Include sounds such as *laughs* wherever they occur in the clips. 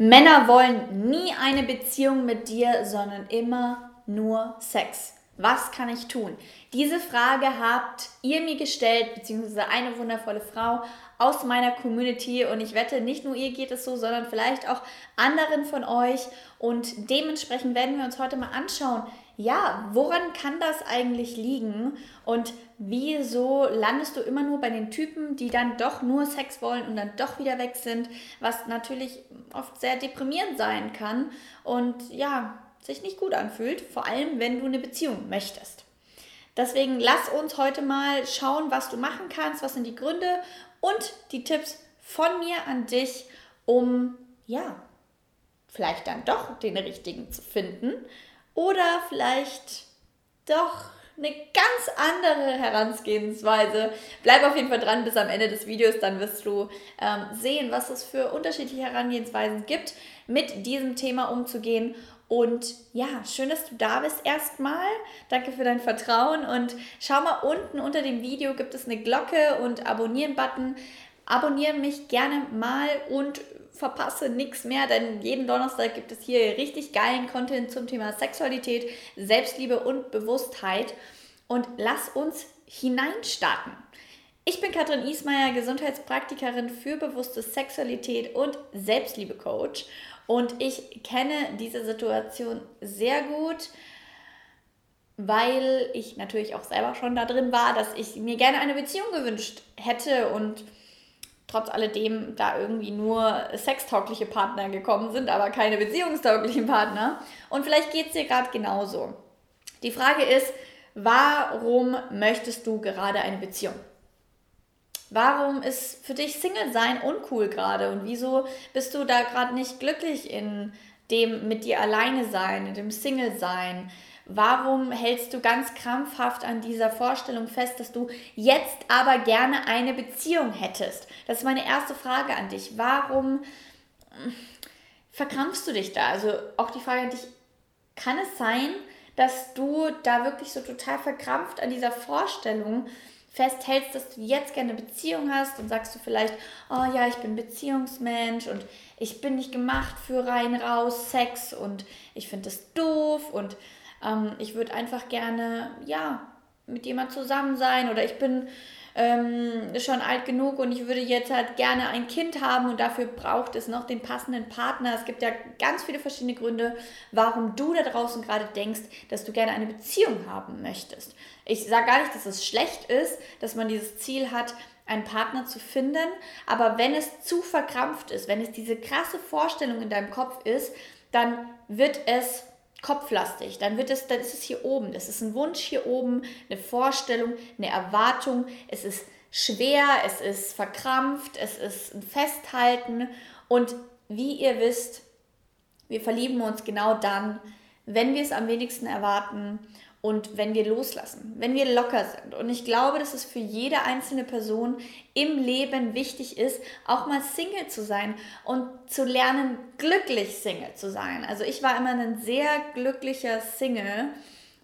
Männer wollen nie eine Beziehung mit dir, sondern immer nur Sex. Was kann ich tun? Diese Frage habt ihr mir gestellt, beziehungsweise eine wundervolle Frau aus meiner Community. Und ich wette, nicht nur ihr geht es so, sondern vielleicht auch anderen von euch. Und dementsprechend werden wir uns heute mal anschauen, ja, woran kann das eigentlich liegen? Und wieso landest du immer nur bei den Typen, die dann doch nur Sex wollen und dann doch wieder weg sind, was natürlich oft sehr deprimierend sein kann und ja, sich nicht gut anfühlt, vor allem wenn du eine Beziehung möchtest. Deswegen lass uns heute mal schauen, was du machen kannst, was sind die Gründe und die Tipps von mir an dich, um ja, vielleicht dann doch den richtigen zu finden oder vielleicht doch eine ganz andere Herangehensweise. Bleib auf jeden Fall dran bis am Ende des Videos, dann wirst du ähm, sehen, was es für unterschiedliche Herangehensweisen gibt, mit diesem Thema umzugehen. Und ja, schön, dass du da bist erstmal. Danke für dein Vertrauen und schau mal unten unter dem Video gibt es eine Glocke und Abonnieren-Button. Abonniere mich gerne mal und verpasse nichts mehr, denn jeden Donnerstag gibt es hier richtig geilen Content zum Thema Sexualität, Selbstliebe und Bewusstheit. Und lass uns hineinstarten. Ich bin Katrin Ismaier, Gesundheitspraktikerin für bewusste Sexualität und Selbstliebe-Coach. Und ich kenne diese Situation sehr gut, weil ich natürlich auch selber schon da drin war, dass ich mir gerne eine Beziehung gewünscht hätte und trotz alledem da irgendwie nur sextaugliche Partner gekommen sind, aber keine beziehungstauglichen Partner. Und vielleicht geht es dir gerade genauso. Die Frage ist, warum möchtest du gerade eine Beziehung? Warum ist für dich Single sein uncool gerade und wieso bist du da gerade nicht glücklich in dem mit dir alleine sein, in dem Single sein? Warum hältst du ganz krampfhaft an dieser Vorstellung fest, dass du jetzt aber gerne eine Beziehung hättest? Das ist meine erste Frage an dich. Warum hm, verkrampfst du dich da? Also auch die Frage an dich, kann es sein, dass du da wirklich so total verkrampft an dieser Vorstellung festhältst, dass du jetzt gerne eine Beziehung hast und sagst du vielleicht, oh ja, ich bin Beziehungsmensch und ich bin nicht gemacht für rein raus Sex und ich finde das doof und ähm, ich würde einfach gerne, ja, mit jemand zusammen sein oder ich bin ähm, schon alt genug und ich würde jetzt halt gerne ein Kind haben und dafür braucht es noch den passenden Partner. Es gibt ja ganz viele verschiedene Gründe, warum du da draußen gerade denkst, dass du gerne eine Beziehung haben möchtest. Ich sage gar nicht, dass es schlecht ist, dass man dieses Ziel hat, einen Partner zu finden, aber wenn es zu verkrampft ist, wenn es diese krasse Vorstellung in deinem Kopf ist, dann wird es kopflastig, dann wird es, dann ist es hier oben. Das ist ein Wunsch hier oben, eine Vorstellung, eine Erwartung. Es ist schwer, es ist verkrampft, es ist ein Festhalten. Und wie ihr wisst, wir verlieben uns genau dann, wenn wir es am wenigsten erwarten und wenn wir loslassen, wenn wir locker sind. Und ich glaube, dass es für jede einzelne Person im Leben wichtig ist, auch mal Single zu sein und zu lernen, glücklich Single zu sein. Also ich war immer ein sehr glücklicher Single,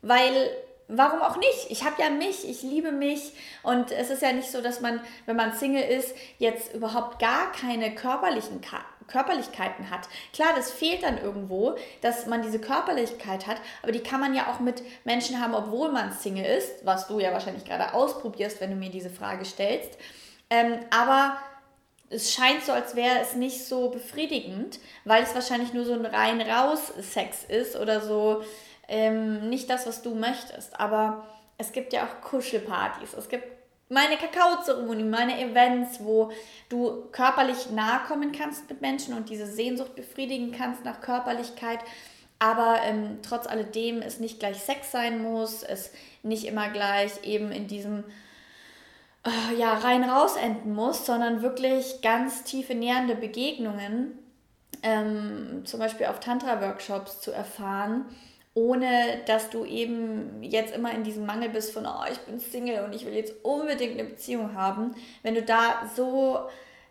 weil warum auch nicht? Ich habe ja mich, ich liebe mich und es ist ja nicht so, dass man, wenn man Single ist, jetzt überhaupt gar keine körperlichen Körperlichkeiten hat. Klar, das fehlt dann irgendwo, dass man diese Körperlichkeit hat, aber die kann man ja auch mit Menschen haben, obwohl man Single ist, was du ja wahrscheinlich gerade ausprobierst, wenn du mir diese Frage stellst. Ähm, aber es scheint so, als wäre es nicht so befriedigend, weil es wahrscheinlich nur so ein rein raus Sex ist oder so ähm, nicht das, was du möchtest. Aber es gibt ja auch Kuschelpartys, es gibt meine Kakaozeremonie, meine Events, wo du körperlich nahe kommen kannst mit Menschen und diese Sehnsucht befriedigen kannst nach Körperlichkeit. Aber ähm, trotz alledem es nicht gleich Sex sein muss, es nicht immer gleich eben in diesem äh, ja, rein raus enden muss, sondern wirklich ganz tiefe nähernde Begegnungen, ähm, zum Beispiel auf Tantra-Workshops zu erfahren ohne dass du eben jetzt immer in diesem Mangel bist von, oh, ich bin Single und ich will jetzt unbedingt eine Beziehung haben. Wenn du da so,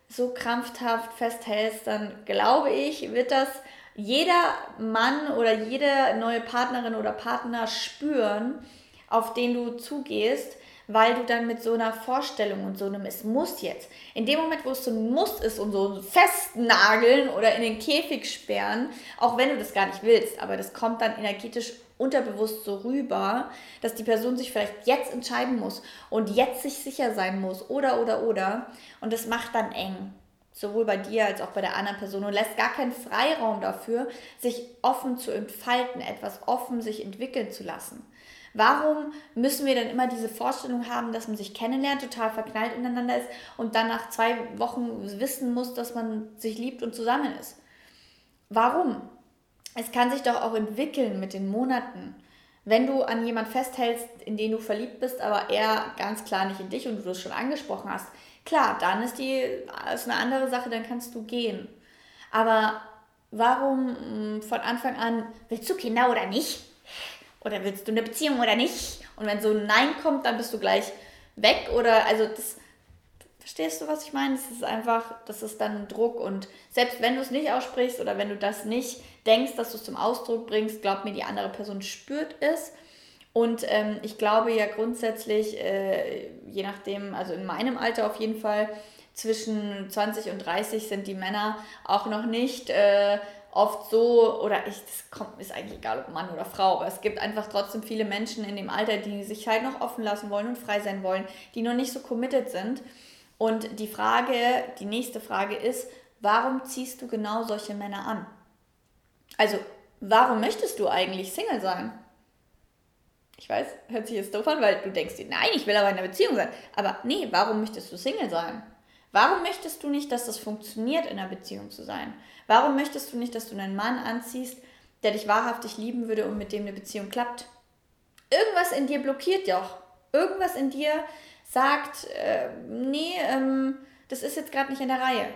so krampfhaft festhältst, dann glaube ich, wird das jeder Mann oder jede neue Partnerin oder Partner spüren, auf den du zugehst, weil du dann mit so einer Vorstellung und so einem Es muss jetzt, in dem Moment, wo es so ein Muss ist und so festnageln oder in den Käfig sperren, auch wenn du das gar nicht willst, aber das kommt dann energetisch unterbewusst so rüber, dass die Person sich vielleicht jetzt entscheiden muss und jetzt sich sicher sein muss oder oder oder und das macht dann eng. Sowohl bei dir als auch bei der anderen Person und lässt gar keinen Freiraum dafür, sich offen zu entfalten, etwas offen sich entwickeln zu lassen. Warum müssen wir dann immer diese Vorstellung haben, dass man sich kennenlernt, total verknallt ineinander ist und dann nach zwei Wochen wissen muss, dass man sich liebt und zusammen ist? Warum? Es kann sich doch auch entwickeln mit den Monaten. Wenn du an jemand festhältst, in den du verliebt bist, aber er ganz klar nicht in dich und du das schon angesprochen hast, klar, dann ist die ist eine andere Sache, dann kannst du gehen. Aber warum hm, von Anfang an willst du Kinder oder nicht? Oder willst du eine Beziehung oder nicht? Und wenn so ein Nein kommt, dann bist du gleich weg. Oder also das. Verstehst du, was ich meine? Das ist einfach, das ist dann Druck. Und selbst wenn du es nicht aussprichst oder wenn du das nicht denkst, dass du es zum Ausdruck bringst, glaub mir, die andere Person spürt es. Und ähm, ich glaube ja grundsätzlich, äh, je nachdem, also in meinem Alter auf jeden Fall, zwischen 20 und 30 sind die Männer auch noch nicht äh, oft so, oder ich, das kommt, ist eigentlich egal, ob Mann oder Frau, aber es gibt einfach trotzdem viele Menschen in dem Alter, die sich halt noch offen lassen wollen und frei sein wollen, die noch nicht so committed sind. Und die Frage, die nächste Frage ist, warum ziehst du genau solche Männer an? Also, warum möchtest du eigentlich Single sein? Ich weiß, hört sich jetzt doof an, weil du denkst dir, nein, ich will aber in einer Beziehung sein. Aber nee, warum möchtest du Single sein? Warum möchtest du nicht, dass das funktioniert, in einer Beziehung zu sein? Warum möchtest du nicht, dass du einen Mann anziehst, der dich wahrhaftig lieben würde und mit dem eine Beziehung klappt? Irgendwas in dir blockiert doch. Irgendwas in dir sagt, äh, nee, ähm, das ist jetzt gerade nicht in der Reihe.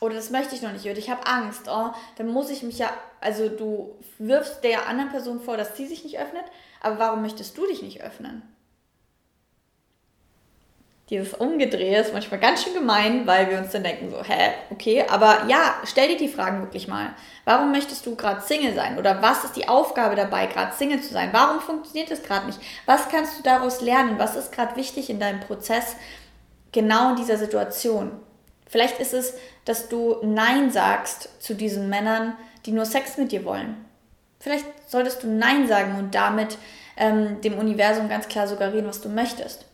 Oder das möchte ich noch nicht. Oder ich habe Angst. Oh, dann muss ich mich ja. Also du wirfst der anderen Person vor, dass sie sich nicht öffnet. Aber warum möchtest du dich nicht öffnen? Dieses Umgedrehen ist manchmal ganz schön gemein, weil wir uns dann denken so, hä, okay, aber ja, stell dir die Fragen wirklich mal. Warum möchtest du gerade Single sein? Oder was ist die Aufgabe dabei, gerade Single zu sein? Warum funktioniert es gerade nicht? Was kannst du daraus lernen? Was ist gerade wichtig in deinem Prozess genau in dieser Situation? Vielleicht ist es, dass du Nein sagst zu diesen Männern, die nur Sex mit dir wollen. Vielleicht solltest du Nein sagen und damit ähm, dem Universum ganz klar suggerieren, was du möchtest.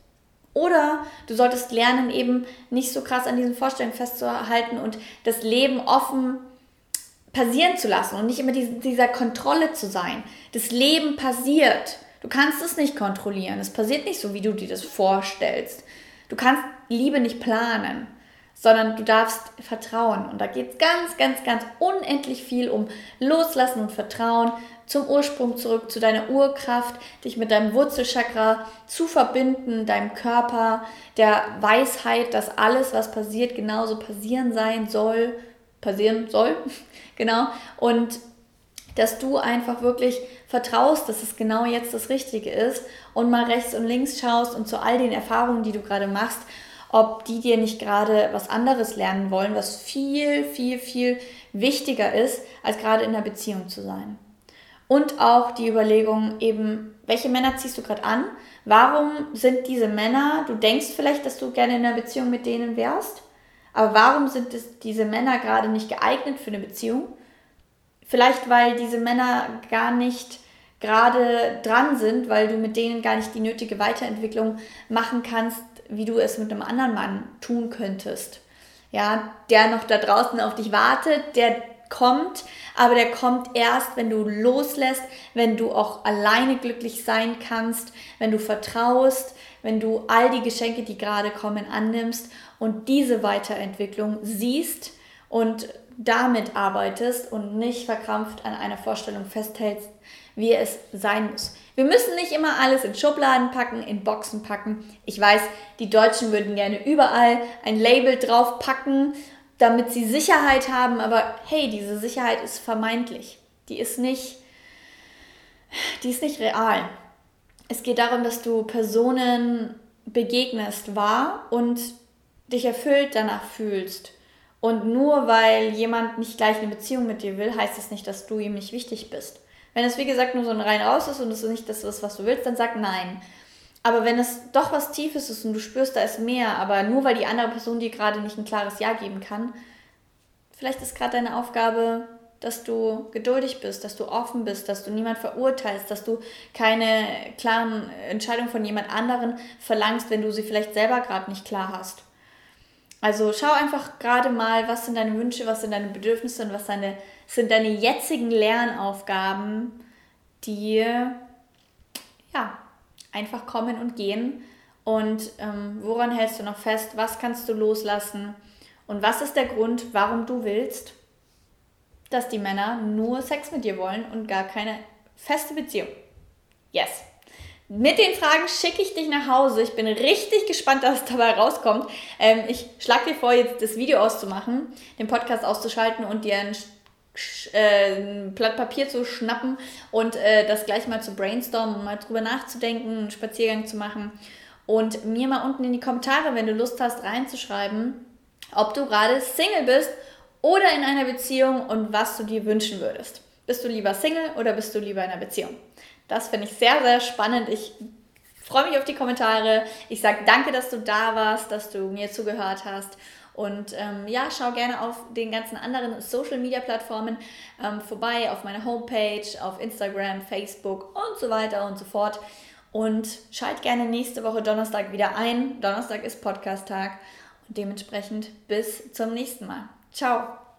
Oder du solltest lernen, eben nicht so krass an diesen Vorstellungen festzuhalten und das Leben offen passieren zu lassen und nicht immer dieser Kontrolle zu sein. Das Leben passiert. Du kannst es nicht kontrollieren. Es passiert nicht so, wie du dir das vorstellst. Du kannst Liebe nicht planen, sondern du darfst vertrauen. Und da geht es ganz, ganz, ganz unendlich viel um Loslassen und Vertrauen, zum Ursprung zurück, zu deiner Urkraft, dich mit deinem Wurzelchakra zu verbinden, deinem Körper, der Weisheit, dass alles, was passiert, genauso passieren sein soll, passieren soll, *laughs* genau, und dass du einfach wirklich vertraust, dass es genau jetzt das Richtige ist und mal rechts und links schaust und zu all den Erfahrungen, die du gerade machst, ob die dir nicht gerade was anderes lernen wollen, was viel, viel, viel wichtiger ist, als gerade in einer Beziehung zu sein. Und auch die Überlegung eben, welche Männer ziehst du gerade an? Warum sind diese Männer, du denkst vielleicht, dass du gerne in einer Beziehung mit denen wärst, aber warum sind es, diese Männer gerade nicht geeignet für eine Beziehung? Vielleicht, weil diese Männer gar nicht gerade dran sind, weil du mit denen gar nicht die nötige Weiterentwicklung machen kannst, wie du es mit einem anderen Mann tun könntest. Ja, der noch da draußen auf dich wartet, der kommt, aber der kommt erst, wenn du loslässt, wenn du auch alleine glücklich sein kannst, wenn du vertraust, wenn du all die Geschenke, die gerade kommen, annimmst und diese Weiterentwicklung siehst und damit arbeitest und nicht verkrampft an einer Vorstellung festhältst, wie es sein muss. Wir müssen nicht immer alles in Schubladen packen, in Boxen packen. Ich weiß, die Deutschen würden gerne überall ein Label drauf packen damit sie Sicherheit haben, aber hey, diese Sicherheit ist vermeintlich. Die ist nicht, die ist nicht real. Es geht darum, dass du Personen begegnest wahr und dich erfüllt danach fühlst. Und nur weil jemand nicht gleich eine Beziehung mit dir will, heißt das nicht, dass du ihm nicht wichtig bist. Wenn es wie gesagt nur so ein rein raus ist und es nicht das ist, was du willst, dann sag nein. Aber wenn es doch was Tiefes ist und du spürst, da ist mehr, aber nur weil die andere Person dir gerade nicht ein klares Ja geben kann, vielleicht ist gerade deine Aufgabe, dass du geduldig bist, dass du offen bist, dass du niemand verurteilst, dass du keine klaren Entscheidungen von jemand anderen verlangst, wenn du sie vielleicht selber gerade nicht klar hast. Also schau einfach gerade mal, was sind deine Wünsche, was sind deine Bedürfnisse und was deine, sind deine jetzigen Lernaufgaben, die ja einfach kommen und gehen. Und ähm, woran hältst du noch fest? Was kannst du loslassen? Und was ist der Grund, warum du willst, dass die Männer nur Sex mit dir wollen und gar keine feste Beziehung? Yes. Mit den Fragen schicke ich dich nach Hause. Ich bin richtig gespannt, was dabei rauskommt. Ähm, ich schlage dir vor, jetzt das Video auszumachen, den Podcast auszuschalten und dir ein, ein Blatt Papier zu schnappen und äh, das gleich mal zu brainstormen mal drüber nachzudenken, einen Spaziergang zu machen. Und mir mal unten in die Kommentare, wenn du Lust hast, reinzuschreiben, ob du gerade Single bist oder in einer Beziehung und was du dir wünschen würdest. Bist du lieber Single oder bist du lieber in einer Beziehung? Das finde ich sehr, sehr spannend. Ich freue mich auf die Kommentare. Ich sage danke, dass du da warst, dass du mir zugehört hast. Und ähm, ja, schau gerne auf den ganzen anderen Social Media Plattformen ähm, vorbei, auf meiner Homepage, auf Instagram, Facebook und so weiter und so fort. Und schalt gerne nächste Woche Donnerstag wieder ein. Donnerstag ist Podcast-Tag. Und dementsprechend bis zum nächsten Mal. Ciao.